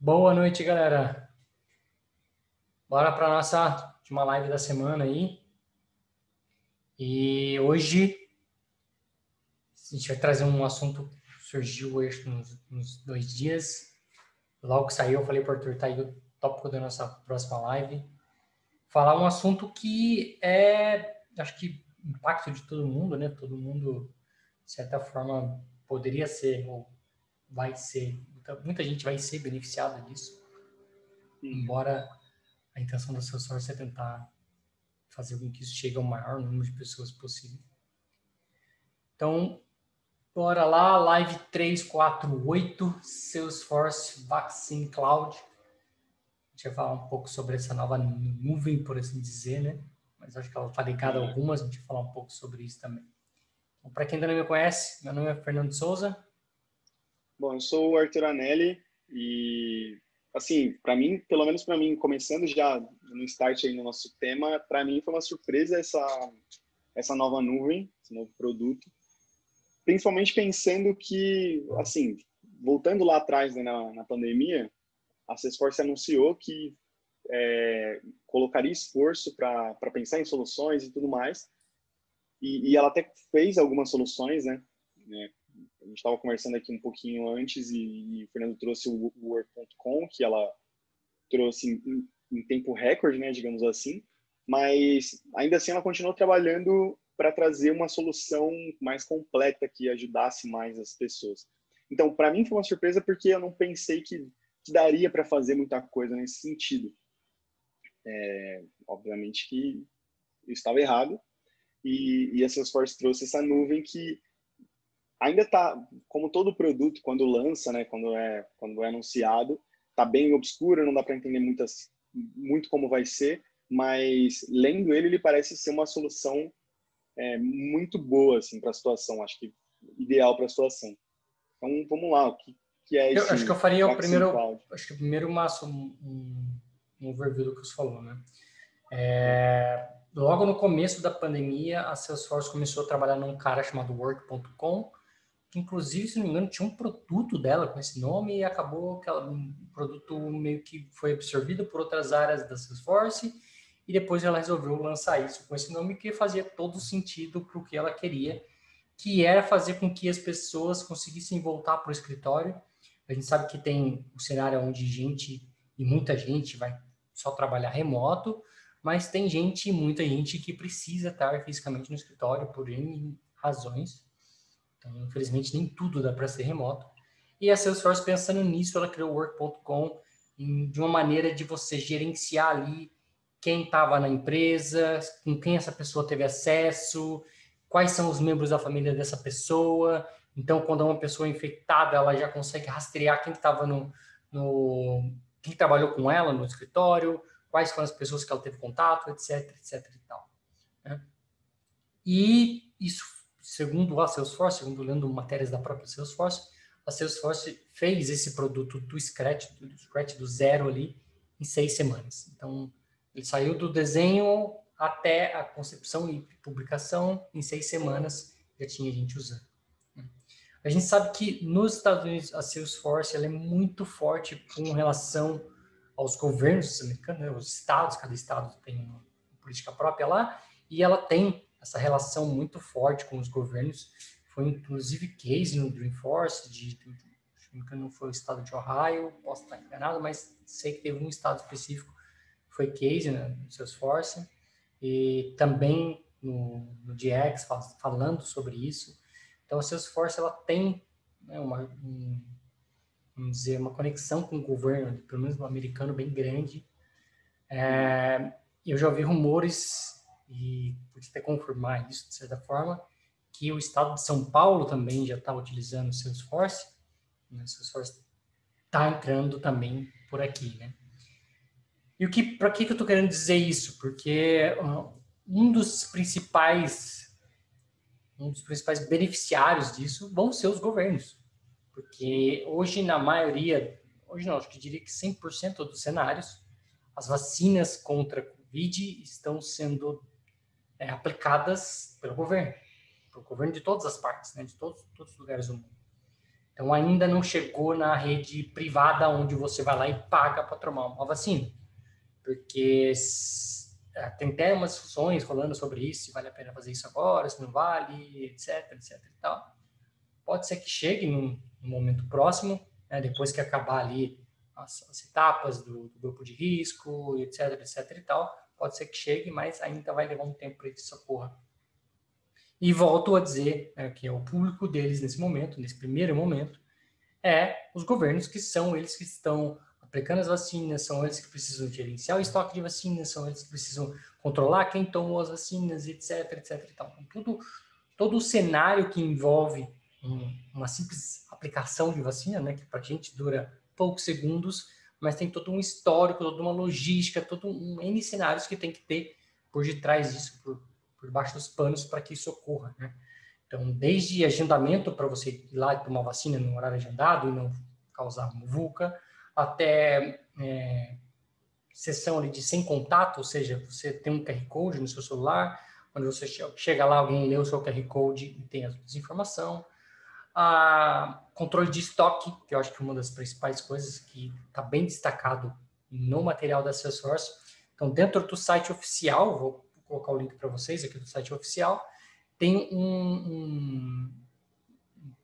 Boa noite, galera. Bora para nossa última live da semana aí. E hoje a gente vai trazer um assunto que surgiu hoje nos, nos dois dias. Logo que saiu, eu falei para o Arthur, tá aí o tópico da nossa próxima live. Falar um assunto que é, acho que impacto de todo mundo, né? Todo mundo, de certa forma, poderia ser ou vai ser muita, muita gente vai ser beneficiada disso, embora a intenção da Salesforce é tentar fazer com que isso chegue ao maior número de pessoas possível. Então, bora lá, live 348, Salesforce Vaccine Cloud. A gente vai falar um pouco sobre essa nova nuvem, por assim dizer, né? Mas acho que ela está ligada a algumas, a gente vai falar um pouco sobre isso também. Então, para quem ainda não me conhece, meu nome é Fernando Souza, Bom, eu sou o Arthur Anelli e, assim, para mim, pelo menos para mim, começando já no start aí no nosso tema, para mim foi uma surpresa essa, essa nova nuvem, esse novo produto, principalmente pensando que, assim, voltando lá atrás né, na, na pandemia, a Salesforce anunciou que é, colocaria esforço para pensar em soluções e tudo mais, e, e, ela até fez algumas soluções, né, né a gente estava conversando aqui um pouquinho antes e, e o Fernando trouxe o Work.com, que ela trouxe em, em, tempo recorde, né, digamos assim, mas ainda assim ela continuou trabalhando para trazer uma solução mais completa que ajudasse mais as pessoas. Então, para mim foi uma surpresa porque eu não pensei que, que daria para fazer muita coisa nesse sentido. É, obviamente que eu estava errado e, e a Salesforce trouxe essa nuvem que ainda está, como todo produto, quando lança, né, quando é, quando é anunciado, está bem obscuro, não dá para entender muitas, muito como vai ser, mas lendo ele, ele parece ser uma solução é, muito boa assim, para a situação, acho que ideal para a situação. Então, vamos lá, o que, que é? Eu acho que eu faria o primeiro, Cloud? acho que o primeiro maço, um, um overview do que você falou, né? É, logo no começo da pandemia, a Salesforce começou a trabalhar num cara chamado Work.com, que inclusive, se não me engano, tinha um produto dela com esse nome e acabou que ela, um produto meio que foi absorvido por outras áreas da Salesforce e depois ela resolveu lançar isso com esse nome que fazia todo sentido para o que ela queria, que era fazer com que as pessoas conseguissem voltar para o escritório. A gente sabe que tem um cenário onde gente e muita gente vai só trabalhar remoto, mas tem gente, muita gente que precisa estar fisicamente no escritório por N razões. Então, infelizmente, nem tudo dá para ser remoto. E a Salesforce, pensando nisso, ela criou o Work.com de uma maneira de você gerenciar ali quem estava na empresa, com quem essa pessoa teve acesso, quais são os membros da família dessa pessoa. Então, quando é uma pessoa infectada, ela já consegue rastrear quem estava no, no, quem trabalhou com ela no escritório, quais foram as pessoas que ela teve contato, etc, etc e tal. Né? E isso segundo a Salesforce, segundo lendo matérias da própria Salesforce, a Salesforce fez esse produto do Scratch, do Scratch do zero ali, em seis semanas. Então, ele saiu do desenho até a concepção e publicação em seis semanas já tinha gente usando. Né? A gente sabe que nos Estados Unidos a Salesforce ela é muito forte com relação aos governos americanos, né? os estados, cada estado tem uma política própria lá, e ela tem essa relação muito forte com os governos. Foi inclusive case no Dreamforce, de, de, de não foi o estado de Ohio, posso estar enganado, mas sei que teve um estado específico foi case né, no Salesforce, e também no, no DX, falando sobre isso. Então, a Salesforce ela tem né, uma, um, vamos dizer, uma conexão com o governo, pelo menos no americano, bem grande. É, eu já ouvi rumores e até confirmar isso de certa forma, que o estado de São Paulo também já está utilizando o Salesforce, né? o Salesforce está entrando também por aqui, né? E o que, para que, que eu estou querendo dizer isso? Porque uh, um dos principais, um dos principais beneficiários disso vão ser os governos, porque hoje na maioria, hoje não, acho que diria que 100% dos cenários, as vacinas contra Covid estão sendo é, aplicadas pelo governo, pelo governo de todas as partes, né, de todos, todos os lugares do mundo. Então, ainda não chegou na rede privada onde você vai lá e paga para tomar uma vacina. Porque é, tem até umas discussões rolando sobre isso, se vale a pena fazer isso agora, se não vale, etc, etc e tal. Pode ser que chegue num, num momento próximo, né, depois que acabar ali as, as etapas do, do, grupo de risco, etc, etc e tal. Pode ser que chegue, mas ainda vai levar um tempo para isso ocorra. E volto a dizer né, que é o público deles nesse momento, nesse primeiro momento, é os governos que são eles que estão aplicando as vacinas, são eles que precisam gerenciar o estoque de vacinas, são eles que precisam controlar quem tomou as vacinas, etc, etc. Então, tudo, todo o cenário que envolve um, uma simples aplicação de vacina, né, que para a gente dura poucos segundos, mas tem todo um histórico, toda uma logística, todo um N cenários que tem que ter por detrás disso, por, por baixo dos panos, para que isso ocorra, né? Então, desde agendamento para você ir lá e tomar vacina no horário agendado e não causar muvuca, até é, sessão ali de sem contato, ou seja, você tem um QR Code no seu celular, onde você chega lá, alguém lê o seu QR Code e tem a desinformação, a controle de estoque, que eu acho que é uma das principais coisas que está bem destacado no material da Salesforce. Então, dentro do site oficial, vou colocar o link para vocês aqui do site oficial, tem um, um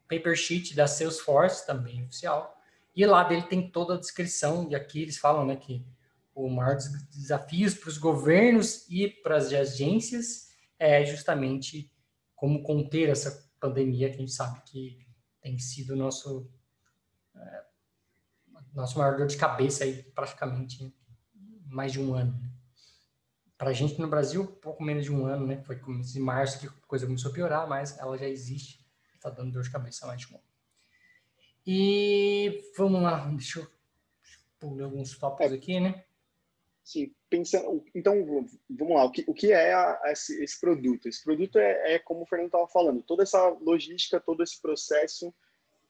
paper sheet da Salesforce, também oficial, e lá dele tem toda a descrição, e aqui eles falam né, que o maior dos desafios para os governos e para as agências é justamente como conter essa pandemia que a gente sabe que tem sido nosso é, nosso maior dor de cabeça aí praticamente mais de um ano. Né? Para a gente no Brasil, pouco menos de um ano, né? Foi em março que a coisa começou a piorar, mas ela já existe, está dando dor de cabeça mais de um ano. E vamos lá, deixa eu pular alguns tópicos é, aqui, né? Sim, pensando. Então, vamos lá. O que, o que é a, esse, esse, produto? Esse produto é, é como o Fernando estava falando, toda essa logística, todo esse processo,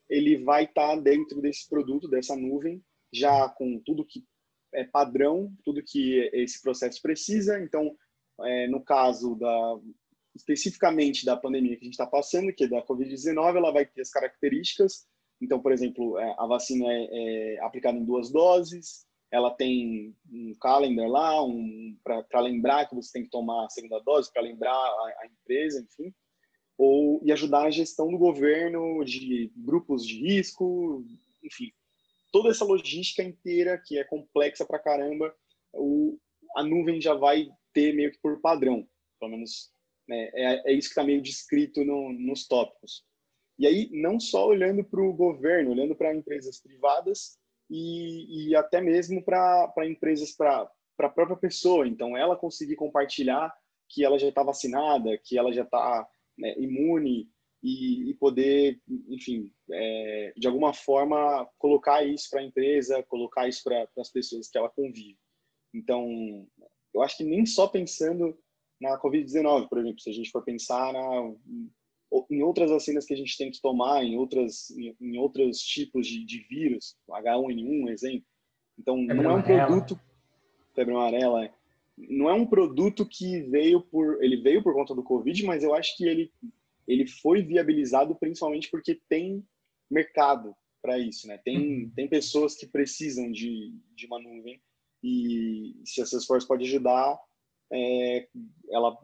ele vai estar tá dentro desse produto, dessa nuvem, já com tudo que é padrão, tudo que esse processo precisa. Então, é, no caso da especificamente da pandemia que a gente está passando, que é da Covid-19, ela vai ter as características. Então, por exemplo, é, a vacina é, é aplicada em duas doses, ela tem um calendar lá, um, para lembrar que você tem que tomar a segunda dose, para lembrar a, a, empresa, enfim, ou e ajudar a gestão do governo de grupos de risco, enfim, toda essa logística inteira que é complexa para caramba, o, a nuvem já vai ter meio que por padrão, pelo menos né, é, é isso que está meio descrito no, nos tópicos. E aí, não só olhando para o governo, olhando para empresas privadas e, e até mesmo para empresas, para a própria pessoa. Então, ela conseguir compartilhar que ela já está vacinada, que ela já está né, imune, e, e poder, enfim, é, de alguma forma colocar isso para a empresa, colocar isso para as pessoas que ela convive. Então, eu acho que nem só pensando na Covid-19, por exemplo, se a gente for pensar na, em outras vacinas que a gente tem que tomar, em outras em, em outros tipos de, de vírus, H1N1, exemplo. Então, febre não é um amarela. produto febre amarela, é. não é um produto que veio por ele veio por conta do Covid, mas eu acho que ele ele foi viabilizado principalmente porque tem mercado para isso, né? Tem, uhum. tem pessoas que precisam de, de uma nuvem e se a Salesforce pode ajudar, é, ela,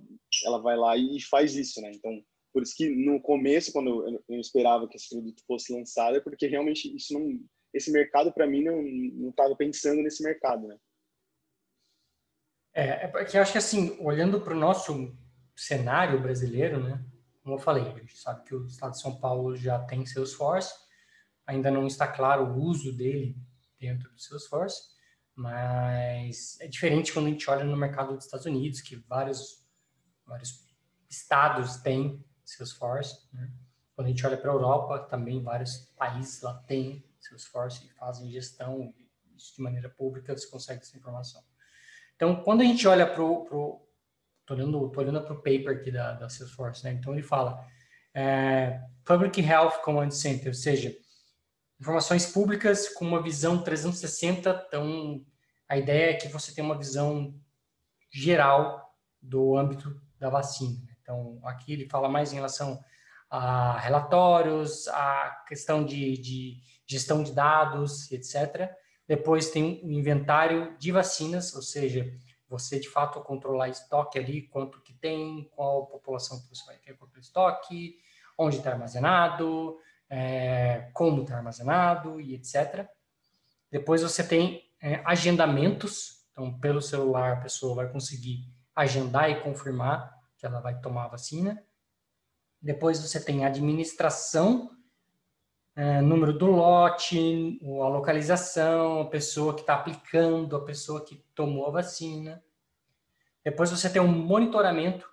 ela vai lá e faz isso, né? Então, por isso que no começo, quando eu, eu esperava que esse produto fosse lançado, é porque realmente isso não, esse mercado para mim não não estava pensando nesse mercado, né? É, é porque eu acho que assim, olhando para o nosso cenário brasileiro, né? como eu falei, a gente sabe que o estado de São Paulo já tem Salesforce, ainda não está claro o uso dele dentro do Salesforce, mas é diferente quando a gente olha no mercado dos Estados Unidos, que vários, vários estados têm Salesforce. Né? Quando a gente olha para a Europa, também vários países lá têm Salesforce e fazem gestão de maneira pública, você consegue essa informação. Então, quando a gente olha para o Tô olhando, tô para o paper aqui da, da Salesforce, né? Então ele fala é, Public Health Command Center, ou seja, informações públicas com uma visão 360. Então a ideia é que você tenha uma visão geral do âmbito da vacina. Então aqui ele fala mais em relação a relatórios, a questão de, de gestão de dados, etc. Depois tem o inventário de vacinas, ou seja, você de fato controlar estoque ali, quanto que tem, qual população que você vai ter com o estoque, onde está armazenado, é, como está armazenado e etc. Depois você tem é, agendamentos, então pelo celular a pessoa vai conseguir agendar e confirmar que ela vai tomar a vacina. Depois você tem a administração, é, número do lote, a localização, a pessoa que está aplicando, a pessoa que tomou a vacina. Depois você tem um monitoramento.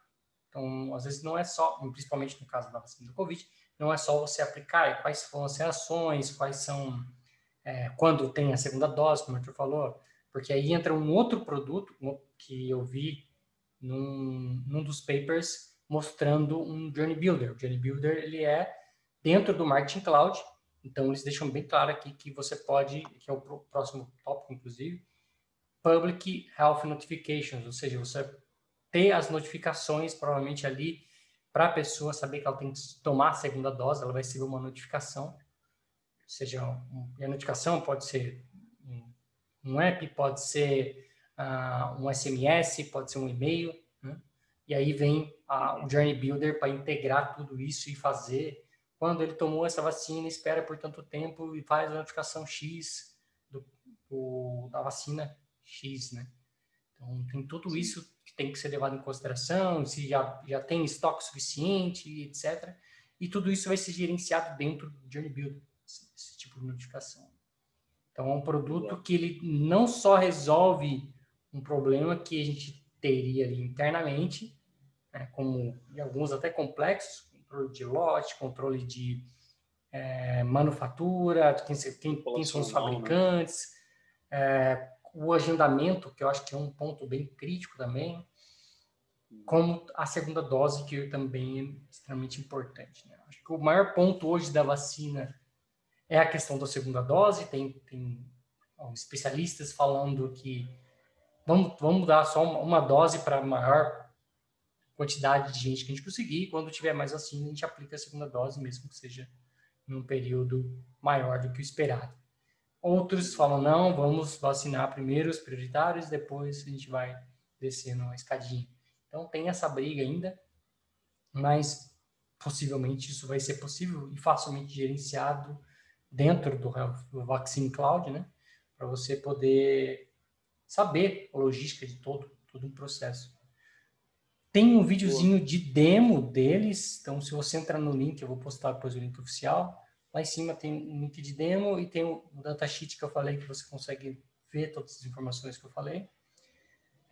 Então, às vezes não é só, principalmente no caso da vacina do Covid, não é só você aplicar, é quais vão as reações, quais são, é, quando tem a segunda dose, como o Arthur falou, porque aí entra um outro produto que eu vi num, num dos papers mostrando um Journey Builder. O Journey Builder, ele é dentro do Marketing Cloud, então eles deixam bem claro aqui que você pode, que é o próximo tópico, inclusive, Public Health Notifications, ou seja, você ter as notificações provavelmente ali para a pessoa saber que ela tem que tomar a segunda dose, ela vai receber uma notificação, seja, um, e a notificação pode ser um, um app, pode ser uh, um SMS, pode ser um e-mail, né? e aí vem uh, o Journey Builder para integrar tudo isso e fazer, quando ele tomou essa vacina, espera por tanto tempo e faz a notificação X do, do da vacina X, né? Então, tem tudo isso tem que ser levado em consideração, se já, já tem estoque suficiente, etc. E tudo isso vai ser gerenciado dentro do Journey Builder, esse, esse tipo de notificação. Então, é um produto que ele não só resolve um problema que a gente teria ali internamente, né, como alguns até complexos, controle de lote, controle de é, manufatura, quem, quem, quem, são os né? fabricantes, é, o agendamento, que eu acho que é um ponto bem crítico também, como a segunda dose, que também é extremamente importante. Né? Acho que o maior ponto hoje da vacina é a questão da segunda dose. Tem, tem ó, especialistas falando que vamos, vamos dar só uma, uma dose para maior quantidade de gente que a gente conseguir. Quando tiver mais vacina, a gente aplica a segunda dose, mesmo que seja num período maior do que o esperado. Outros falam, não, vamos vacinar primeiro os prioritários, depois a gente vai descendo a escadinha. Então tem essa briga ainda, mas possivelmente isso vai ser possível e facilmente gerenciado dentro do, do Vaccine Cloud, né? Para você poder saber a logística de todo, todo o processo. Tem um videozinho de demo deles, então se você entrar no link, eu vou postar depois o link oficial, Lá em cima tem um link de demo e tem o datasheet que eu falei, que você consegue ver todas as informações que eu falei.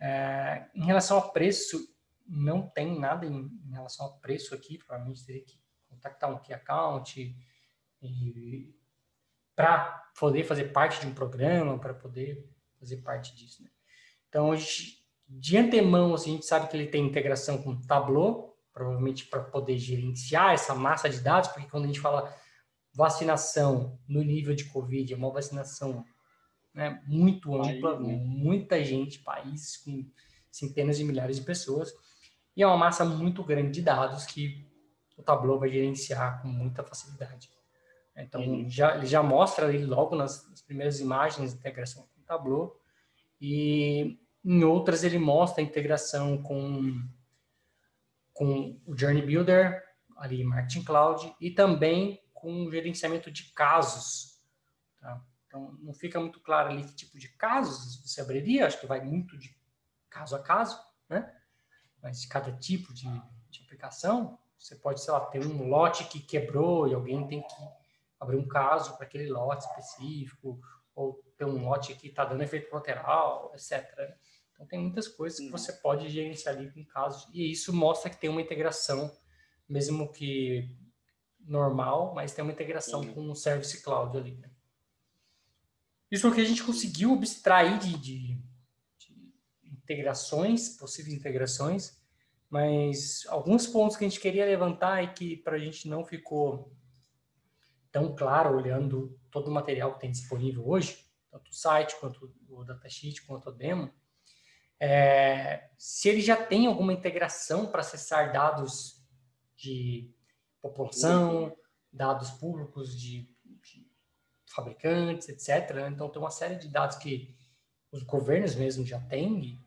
É, em relação a preço, não tem nada em, em, relação a preço aqui, provavelmente teria que contactar um key account para poder fazer parte de um programa, para poder fazer parte disso. Né? Então, de antemão, assim, a gente sabe que ele tem integração com Tableau, provavelmente para poder gerenciar essa massa de dados, porque quando a gente fala vacinação no nível de Covid, é uma vacinação né, muito ampla, Aí, né? muita gente, países com centenas de milhares de pessoas, e é uma massa muito grande de dados que o Tableau vai gerenciar com muita facilidade. Então, uhum. já, ele já mostra ali logo nas, nas primeiras imagens a integração o Tableau, e em outras ele mostra a integração com, com o Journey Builder, ali Marketing Cloud, e também com gerenciamento de casos. Tá? Então, não fica muito claro ali que tipo de casos você abriria, acho que vai muito de caso a caso, né? Mas de cada tipo de, de aplicação, você pode, sei lá, ter um lote que quebrou e alguém tem que abrir um caso para aquele lote específico, ou ter um lote que está dando efeito colateral, etc. Então, tem muitas coisas que você pode gerenciar ali com casos, e isso mostra que tem uma integração, mesmo que normal, mas tem uma integração uhum. com o Service Cloud ali. Né? Isso é o que a gente conseguiu abstrair de, de, de, integrações, possíveis integrações, mas alguns pontos que a gente queria levantar e que para a gente não ficou tão claro olhando todo o material que tem disponível hoje, tanto o site quanto o datasheet, quanto o demo, é, se ele já tem alguma integração para acessar dados de população, dados públicos de, de fabricantes, etc. Então, tem uma série de dados que os governos mesmo já têm.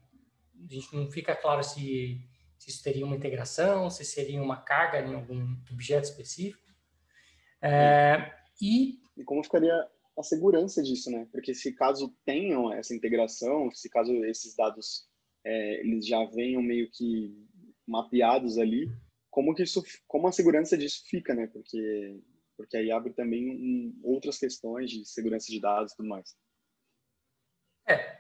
A gente não fica claro se, se isso teria uma integração, se seria uma carga em algum objeto específico. É, e, e como ficaria a segurança disso, né? Porque se caso tenham essa integração, se caso esses dados é, eles já venham meio que mapeados ali, como que isso, como a segurança disso fica, né? Porque porque aí abre também um, outras questões de segurança de dados e tudo mais. É.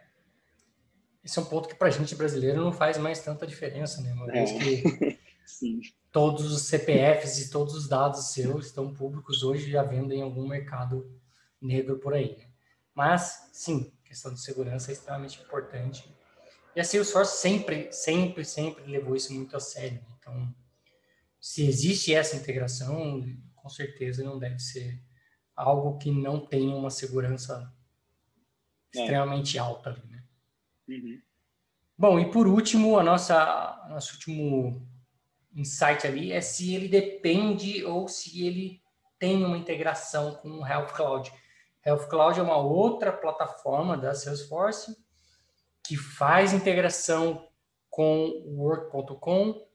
Esse é um ponto que para a gente brasileiro não faz mais tanta diferença, né? Uma é. vez que todos os CPFs e todos os dados seus estão públicos hoje já vendem em algum mercado negro por aí. Né? Mas, sim, questão de segurança é extremamente importante. E a Salesforce sempre, sempre, sempre levou isso muito a sério. Né? Então, se existe essa integração, com certeza não deve ser algo que não tenha uma segurança é. extremamente alta ali, né? Uhum. Bom, e por último, a nossa nosso último insight ali é se ele depende ou se ele tem uma integração com o Health Cloud. Health Cloud é uma outra plataforma da Salesforce que faz integração com o Work.com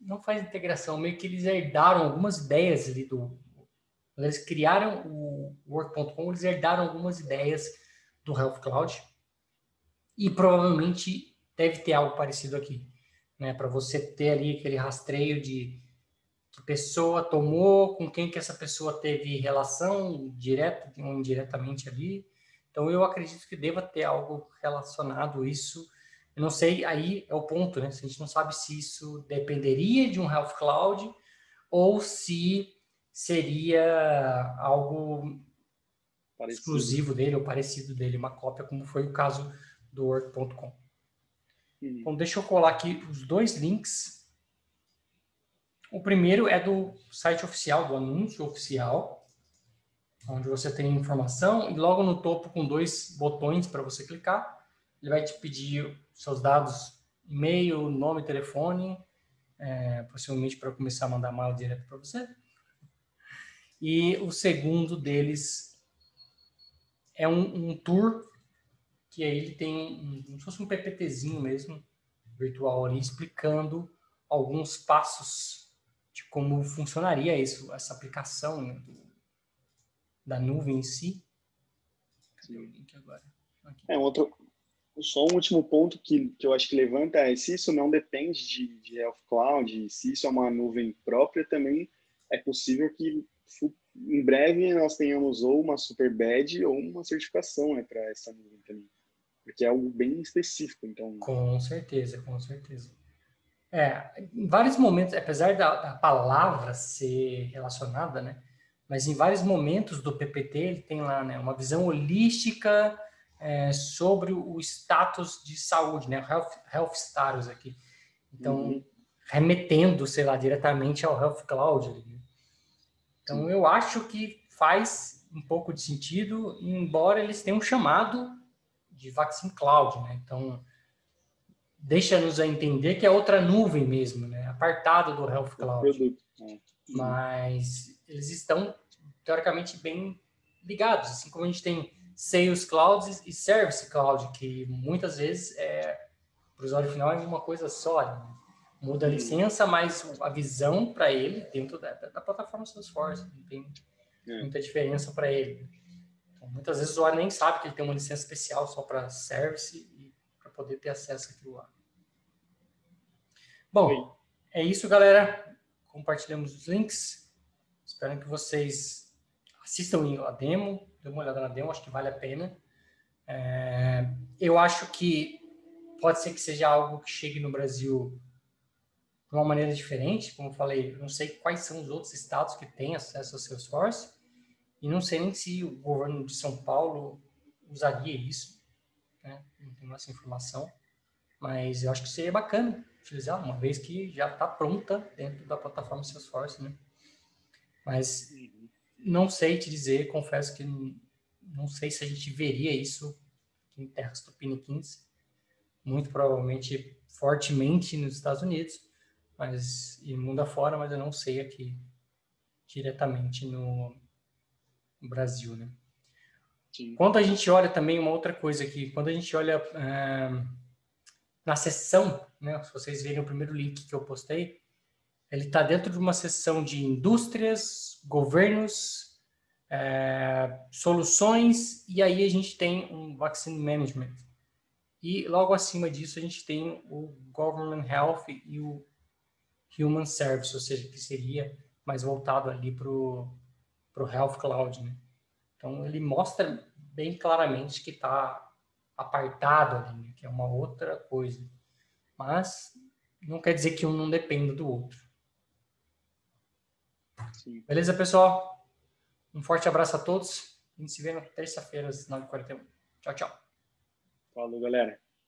não faz integração, meio que eles herdaram algumas ideias ali do. Eles criaram o Work.com, eles herdaram algumas ideias do Health Cloud e provavelmente deve ter algo parecido aqui, né? Para você ter ali aquele rastreio de que pessoa tomou, com quem que essa pessoa teve relação direta ou indiretamente ali. Então eu acredito que deva ter algo relacionado a isso eu não sei, aí é o ponto, né? A gente não sabe se isso dependeria de um Health Cloud ou se seria algo parecido. exclusivo dele ou parecido dele, uma cópia, como foi o caso do Work.com. Hum. Então, deixa eu colar aqui os dois links. O primeiro é do site oficial, do anúncio oficial, onde você tem informação e logo no topo com dois botões para você clicar ele vai te pedir seus dados, e-mail, nome, telefone, é, possivelmente para começar a mandar mail direto para você. E o segundo deles é um, um, tour que aí ele tem um, como se fosse um PPTzinho mesmo, virtual ali, explicando alguns passos de como funcionaria isso, essa aplicação né, do, da nuvem em si. Cadê o link agora? Aqui. É, outro, só um último ponto que, que eu acho que levanta é se isso não depende de, de Health Cloud, se isso é uma nuvem própria, também é possível que em breve nós tenhamos ou uma super badge ou uma certificação né, para essa nuvem também. Porque é algo bem específico, então... Com certeza, com certeza. É, em vários momentos, apesar da, da palavra ser relacionada, né? Mas em vários momentos do PPT ele tem lá, né? Uma visão holística é, sobre o status de saúde, né? Health, health status aqui. Então, uhum. remetendo, sei lá, diretamente ao Health Cloud. Né? Então, eu acho que faz um pouco de sentido, embora eles tenham chamado de Vaccine Cloud, né? Então, deixa-nos a entender que é outra nuvem mesmo, né? Apartado do Health Cloud. É. Mas eles estão, teoricamente, bem ligados. Assim como a gente tem Sales Cloud e Service Cloud, que muitas vezes é, para o usuário final é uma coisa só. Né? Muda a licença, mas a visão para ele dentro da, da, plataforma Salesforce não tem é. muita diferença para ele. Então, muitas vezes o usuário nem sabe que ele tem uma licença especial só para Service poder ter acesso àquilo lá. Bom, é isso, galera. Compartilhamos os links. Espero que vocês assistam a demo, dê uma olhada na demo, acho que vale a pena. É, eu acho que pode ser que seja algo que chegue no Brasil de uma maneira diferente, como eu falei, não sei quais são os outros estados que têm acesso ao Salesforce, e não sei nem se o governo de São Paulo usaria isso, né? não tenho essa informação, mas eu acho que seria bacana utilizar, uma vez que já está pronta dentro da plataforma Salesforce, né? Mas não sei te dizer, confesso que não sei se a gente veria isso em terras tupiniquins, muito provavelmente fortemente nos Estados Unidos, mas e mundo afora, mas eu não sei aqui diretamente no, Brasil, né? Sim. Quando a gente olha também uma outra coisa aqui, quando a gente olha é, na seção, né, se vocês verem o primeiro link que eu postei, ele está dentro de uma seção de indústrias, governos, é, soluções, e aí a gente tem um Vaccine Management. E logo acima disso a gente tem o Government Health e o Human Service, ou seja, que seria mais voltado ali para o Health Cloud. Né? Então ele mostra bem claramente que está apartado ali, né? que é uma outra coisa. Mas não quer dizer que um não dependa do outro. Sim. Beleza, pessoal? Um forte abraço a todos. A gente se vê na terça-feira às 9h41. Tchau, tchau. Falou, galera.